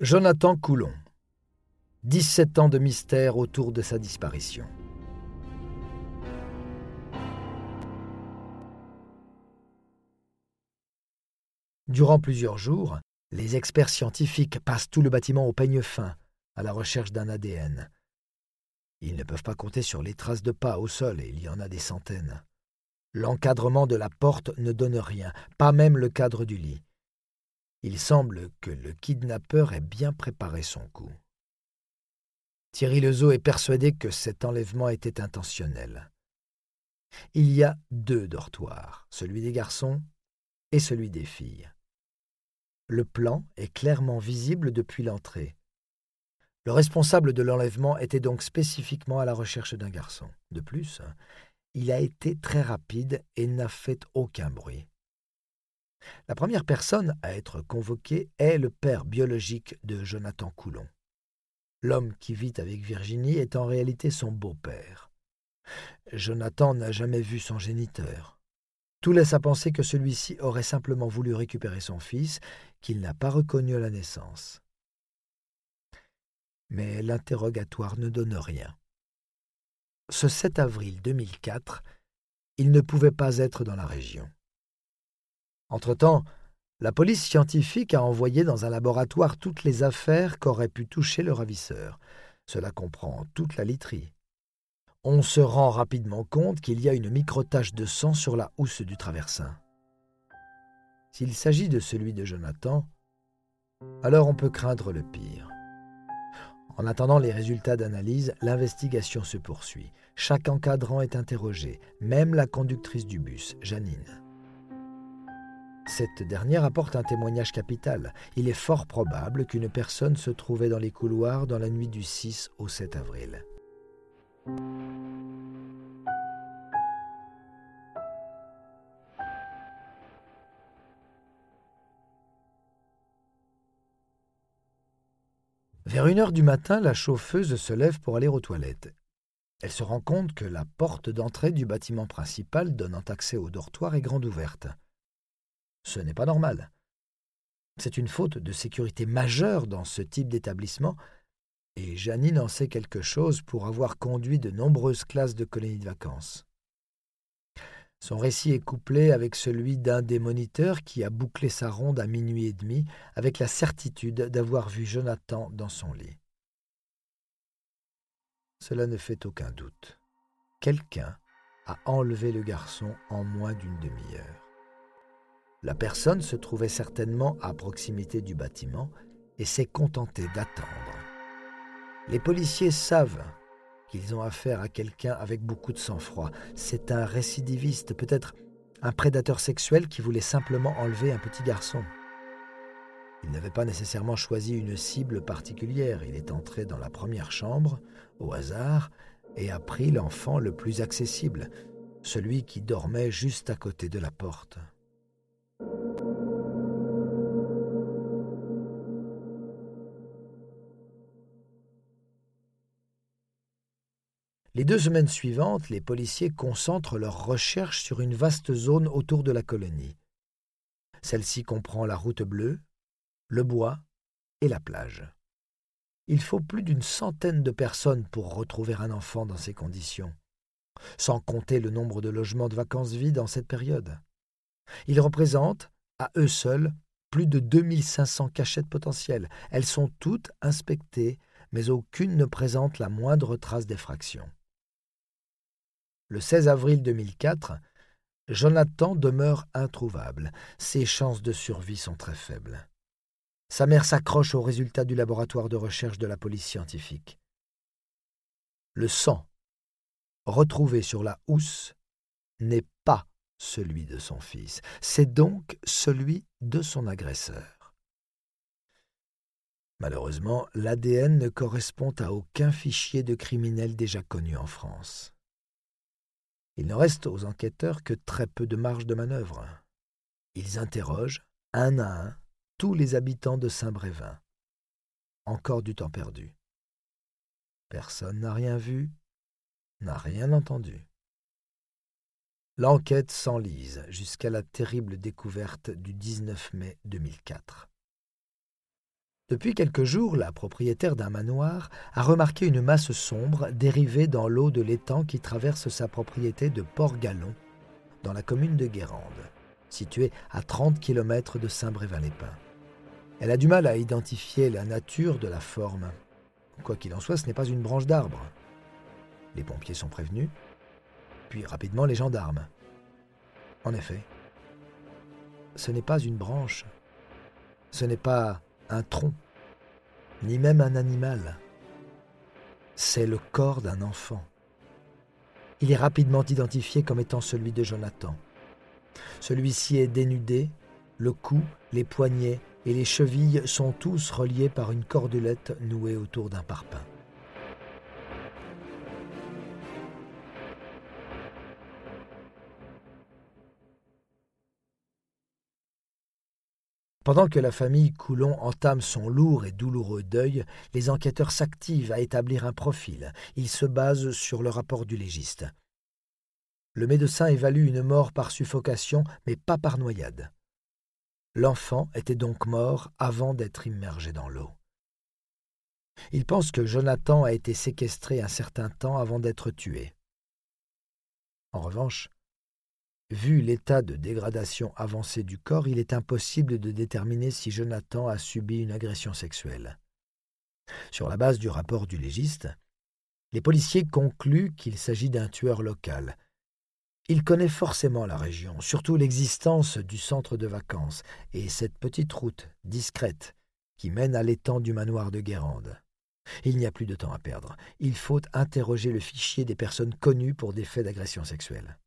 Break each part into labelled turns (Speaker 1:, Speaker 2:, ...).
Speaker 1: Jonathan Coulon. 17 ans de mystère autour de sa disparition. Durant plusieurs jours, les experts scientifiques passent tout le bâtiment au peigne fin, à la recherche d'un ADN. Ils ne peuvent pas compter sur les traces de pas au sol, et il y en a des centaines. L'encadrement de la porte ne donne rien, pas même le cadre du lit. Il semble que le kidnappeur ait bien préparé son coup. Thierry Lezeau est persuadé que cet enlèvement était intentionnel. Il y a deux dortoirs, celui des garçons et celui des filles. Le plan est clairement visible depuis l'entrée. Le responsable de l'enlèvement était donc spécifiquement à la recherche d'un garçon. De plus, il a été très rapide et n'a fait aucun bruit. La première personne à être convoquée est le père biologique de Jonathan Coulon. L'homme qui vit avec Virginie est en réalité son beau-père. Jonathan n'a jamais vu son géniteur. Tout laisse à penser que celui-ci aurait simplement voulu récupérer son fils, qu'il n'a pas reconnu à la naissance. Mais l'interrogatoire ne donne rien. Ce 7 avril 2004, il ne pouvait pas être dans la région. Entre-temps, la police scientifique a envoyé dans un laboratoire toutes les affaires qu'aurait pu toucher le ravisseur. Cela comprend toute la literie. On se rend rapidement compte qu'il y a une microtache de sang sur la housse du traversin. S'il s'agit de celui de Jonathan, alors on peut craindre le pire. En attendant les résultats d'analyse, l'investigation se poursuit. Chaque encadrant est interrogé, même la conductrice du bus, Janine. Cette dernière apporte un témoignage capital. Il est fort probable qu'une personne se trouvait dans les couloirs dans la nuit du 6 au 7 avril. Vers une heure du matin, la chauffeuse se lève pour aller aux toilettes. Elle se rend compte que la porte d'entrée du bâtiment principal donnant accès au dortoir est grande ouverte. Ce n'est pas normal. C'est une faute de sécurité majeure dans ce type d'établissement, et Janine en sait quelque chose pour avoir conduit de nombreuses classes de colonies de vacances. Son récit est couplé avec celui d'un des moniteurs qui a bouclé sa ronde à minuit et demi avec la certitude d'avoir vu Jonathan dans son lit. Cela ne fait aucun doute. Quelqu'un a enlevé le garçon en moins d'une demi-heure. La personne se trouvait certainement à proximité du bâtiment et s'est contentée d'attendre. Les policiers savent qu'ils ont affaire à quelqu'un avec beaucoup de sang-froid. C'est un récidiviste, peut-être un prédateur sexuel qui voulait simplement enlever un petit garçon. Il n'avait pas nécessairement choisi une cible particulière. Il est entré dans la première chambre, au hasard, et a pris l'enfant le plus accessible, celui qui dormait juste à côté de la porte. Les deux semaines suivantes, les policiers concentrent leurs recherches sur une vaste zone autour de la colonie. Celle-ci comprend la route bleue, le bois et la plage. Il faut plus d'une centaine de personnes pour retrouver un enfant dans ces conditions, sans compter le nombre de logements de vacances vides en cette période. Ils représentent, à eux seuls, plus de 2500 cachettes potentielles. Elles sont toutes inspectées, mais aucune ne présente la moindre trace d'effraction. Le 16 avril 2004, Jonathan demeure introuvable. Ses chances de survie sont très faibles. Sa mère s'accroche aux résultats du laboratoire de recherche de la police scientifique. Le sang retrouvé sur la housse n'est pas celui de son fils, c'est donc celui de son agresseur. Malheureusement, l'ADN ne correspond à aucun fichier de criminels déjà connu en France. Il ne reste aux enquêteurs que très peu de marge de manœuvre. Ils interrogent, un à un, tous les habitants de Saint-Brévin. Encore du temps perdu. Personne n'a rien vu, n'a rien entendu. L'enquête s'enlise jusqu'à la terrible découverte du 19 mai 2004. Depuis quelques jours, la propriétaire d'un manoir a remarqué une masse sombre dérivée dans l'eau de l'étang qui traverse sa propriété de Port-Gallon, dans la commune de Guérande, située à 30 km de Saint-Brévin-les-Pins. Elle a du mal à identifier la nature de la forme. Quoi qu'il en soit, ce n'est pas une branche d'arbre. Les pompiers sont prévenus, puis rapidement les gendarmes. En effet, ce n'est pas une branche, ce n'est pas un tronc, ni même un animal. C'est le corps d'un enfant. Il est rapidement identifié comme étant celui de Jonathan. Celui-ci est dénudé, le cou, les poignets et les chevilles sont tous reliés par une cordelette nouée autour d'un parpaing. Pendant que la famille Coulon entame son lourd et douloureux deuil, les enquêteurs s'activent à établir un profil. Ils se basent sur le rapport du légiste. Le médecin évalue une mort par suffocation, mais pas par noyade. L'enfant était donc mort avant d'être immergé dans l'eau. Il pense que Jonathan a été séquestré un certain temps avant d'être tué. En revanche, Vu l'état de dégradation avancé du corps, il est impossible de déterminer si Jonathan a subi une agression sexuelle. Sur la base du rapport du légiste, les policiers concluent qu'il s'agit d'un tueur local. Il connaît forcément la région, surtout l'existence du centre de vacances et cette petite route discrète qui mène à l'étang du manoir de Guérande. Il n'y a plus de temps à perdre. Il faut interroger le fichier des personnes connues pour des faits d'agression sexuelle.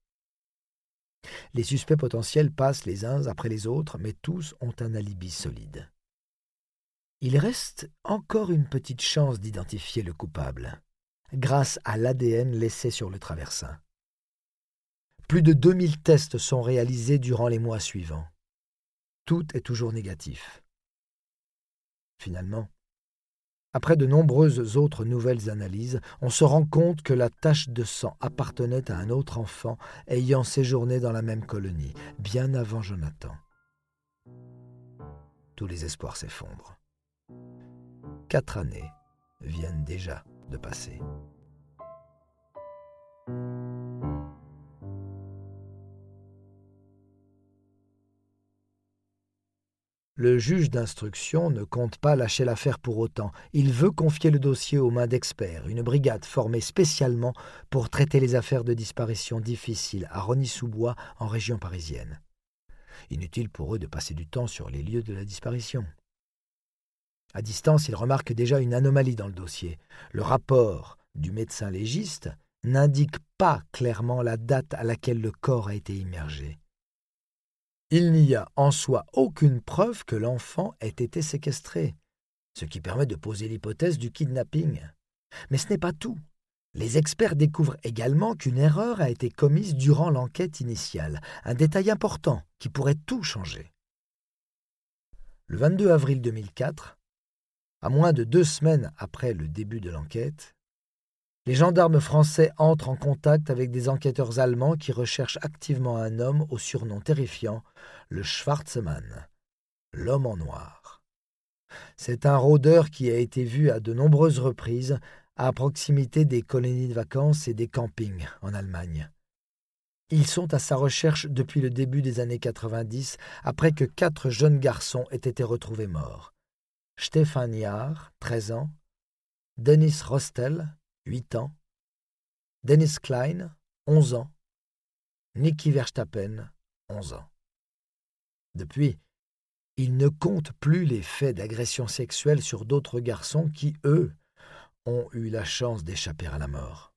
Speaker 1: Les suspects potentiels passent les uns après les autres, mais tous ont un alibi solide. Il reste encore une petite chance d'identifier le coupable, grâce à l'ADN laissé sur le traversin. Plus de 2000 tests sont réalisés durant les mois suivants. Tout est toujours négatif. Finalement, après de nombreuses autres nouvelles analyses, on se rend compte que la tache de sang appartenait à un autre enfant ayant séjourné dans la même colonie, bien avant Jonathan. Tous les espoirs s'effondrent. Quatre années viennent déjà de passer. Le juge d'instruction ne compte pas lâcher l'affaire pour autant. Il veut confier le dossier aux mains d'experts, une brigade formée spécialement pour traiter les affaires de disparition difficiles à Rony-sous-Bois en région parisienne. Inutile pour eux de passer du temps sur les lieux de la disparition. À distance, ils remarquent déjà une anomalie dans le dossier. Le rapport du médecin légiste n'indique pas clairement la date à laquelle le corps a été immergé. Il n'y a en soi aucune preuve que l'enfant ait été séquestré, ce qui permet de poser l'hypothèse du kidnapping. Mais ce n'est pas tout. Les experts découvrent également qu'une erreur a été commise durant l'enquête initiale, un détail important qui pourrait tout changer. Le 22 avril 2004, à moins de deux semaines après le début de l'enquête, les gendarmes français entrent en contact avec des enquêteurs allemands qui recherchent activement un homme au surnom terrifiant, le Schwarzmann, l'homme en noir. C'est un rôdeur qui a été vu à de nombreuses reprises à proximité des colonies de vacances et des campings en Allemagne. Ils sont à sa recherche depuis le début des années 90, après que quatre jeunes garçons aient été retrouvés morts. Stefan Jahr, 13 ans, Dennis Rostel, 8 ans, Dennis Klein, 11 ans, Nicky Verstappen, 11 ans. Depuis, il ne compte plus les faits d'agression sexuelle sur d'autres garçons qui, eux, ont eu la chance d'échapper à la mort.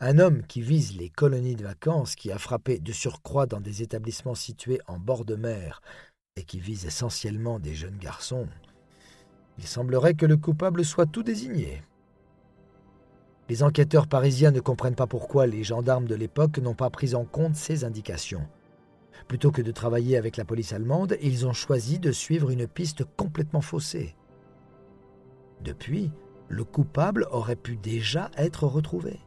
Speaker 1: Un homme qui vise les colonies de vacances, qui a frappé de surcroît dans des établissements situés en bord de mer et qui vise essentiellement des jeunes garçons, il semblerait que le coupable soit tout désigné. Les enquêteurs parisiens ne comprennent pas pourquoi les gendarmes de l'époque n'ont pas pris en compte ces indications. Plutôt que de travailler avec la police allemande, ils ont choisi de suivre une piste complètement faussée. Depuis, le coupable aurait pu déjà être retrouvé.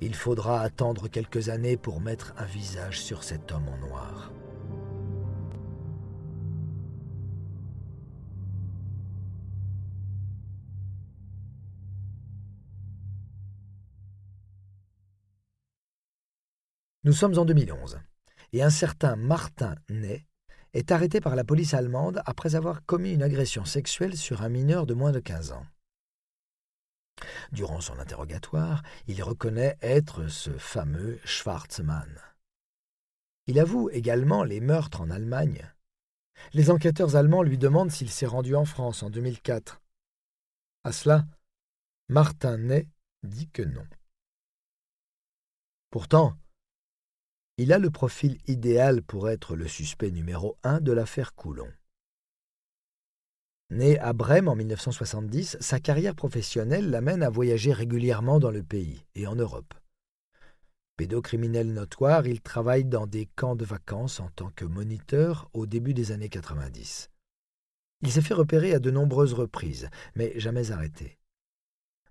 Speaker 1: Il faudra attendre quelques années pour mettre un visage sur cet homme en noir. Nous sommes en 2011, et un certain Martin Ney est arrêté par la police allemande après avoir commis une agression sexuelle sur un mineur de moins de 15 ans. Durant son interrogatoire, il reconnaît être ce fameux Schwarzmann. Il avoue également les meurtres en Allemagne. Les enquêteurs allemands lui demandent s'il s'est rendu en France en 2004. À cela, Martin Ney dit que non. Pourtant, il a le profil idéal pour être le suspect numéro un de l'affaire Coulon. Né à Brême en 1970, sa carrière professionnelle l'amène à voyager régulièrement dans le pays et en Europe. Pédocriminel notoire, il travaille dans des camps de vacances en tant que moniteur au début des années 90. Il s'est fait repérer à de nombreuses reprises, mais jamais arrêté.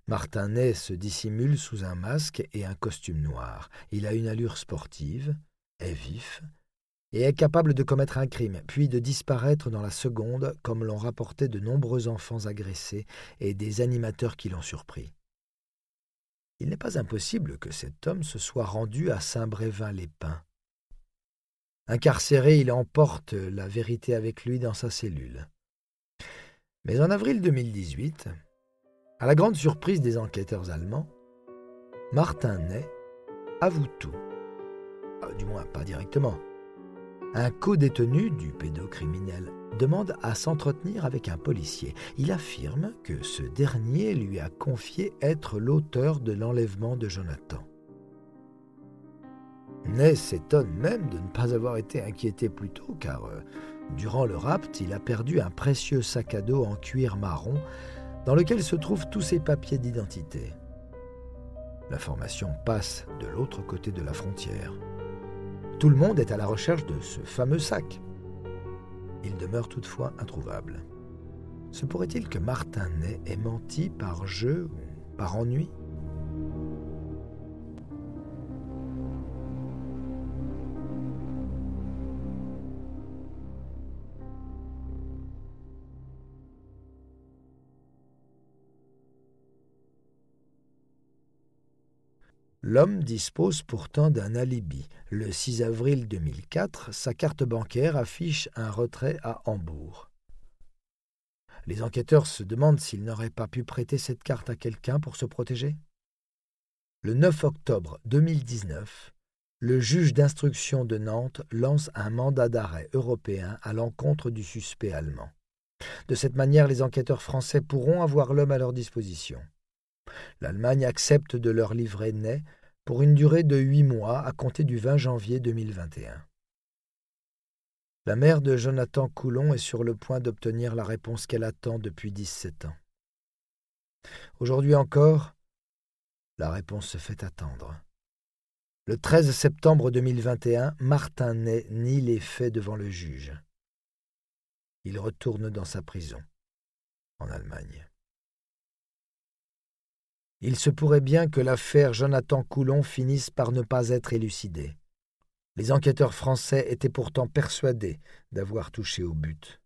Speaker 1: Martin Ney se dissimule sous un masque et un costume noir. Il a une allure sportive, est vif, et est capable de commettre un crime, puis de disparaître dans la seconde, comme l'ont rapporté de nombreux enfants agressés et des animateurs qui l'ont surpris. Il n'est pas impossible que cet homme se soit rendu à Saint-Brévin-les-Pins. Incarcéré, il emporte la vérité avec lui dans sa cellule. Mais en avril 2018, à la grande surprise des enquêteurs allemands, Martin Ney avoue tout. Ah, du moins, pas directement. Un co-détenu du pédocriminel demande à s'entretenir avec un policier. Il affirme que ce dernier lui a confié être l'auteur de l'enlèvement de Jonathan. Ney s'étonne même de ne pas avoir été inquiété plus tôt, car euh, durant le rapt, il a perdu un précieux sac à dos en cuir marron dans lequel se trouvent tous ses papiers d'identité. L'information passe de l'autre côté de la frontière. Tout le monde est à la recherche de ce fameux sac. Il demeure toutefois introuvable. Se pourrait-il que Martin Ney ait menti par jeu ou par ennui? L'homme dispose pourtant d'un alibi. Le 6 avril 2004, sa carte bancaire affiche un retrait à Hambourg. Les enquêteurs se demandent s'il n'aurait pas pu prêter cette carte à quelqu'un pour se protéger. Le 9 octobre 2019, le juge d'instruction de Nantes lance un mandat d'arrêt européen à l'encontre du suspect allemand. De cette manière, les enquêteurs français pourront avoir l'homme à leur disposition. L'Allemagne accepte de leur livrer Ney pour une durée de huit mois à compter du 20 janvier 2021. La mère de Jonathan Coulon est sur le point d'obtenir la réponse qu'elle attend depuis 17 ans. Aujourd'hui encore, la réponse se fait attendre. Le 13 septembre 2021, Martin Ney nie les faits devant le juge. Il retourne dans sa prison, en Allemagne il se pourrait bien que l'affaire Jonathan Coulon finisse par ne pas être élucidée. Les enquêteurs français étaient pourtant persuadés d'avoir touché au but.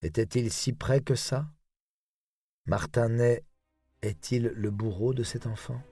Speaker 1: Était-il si près que ça? Martinet est-il le bourreau de cet enfant?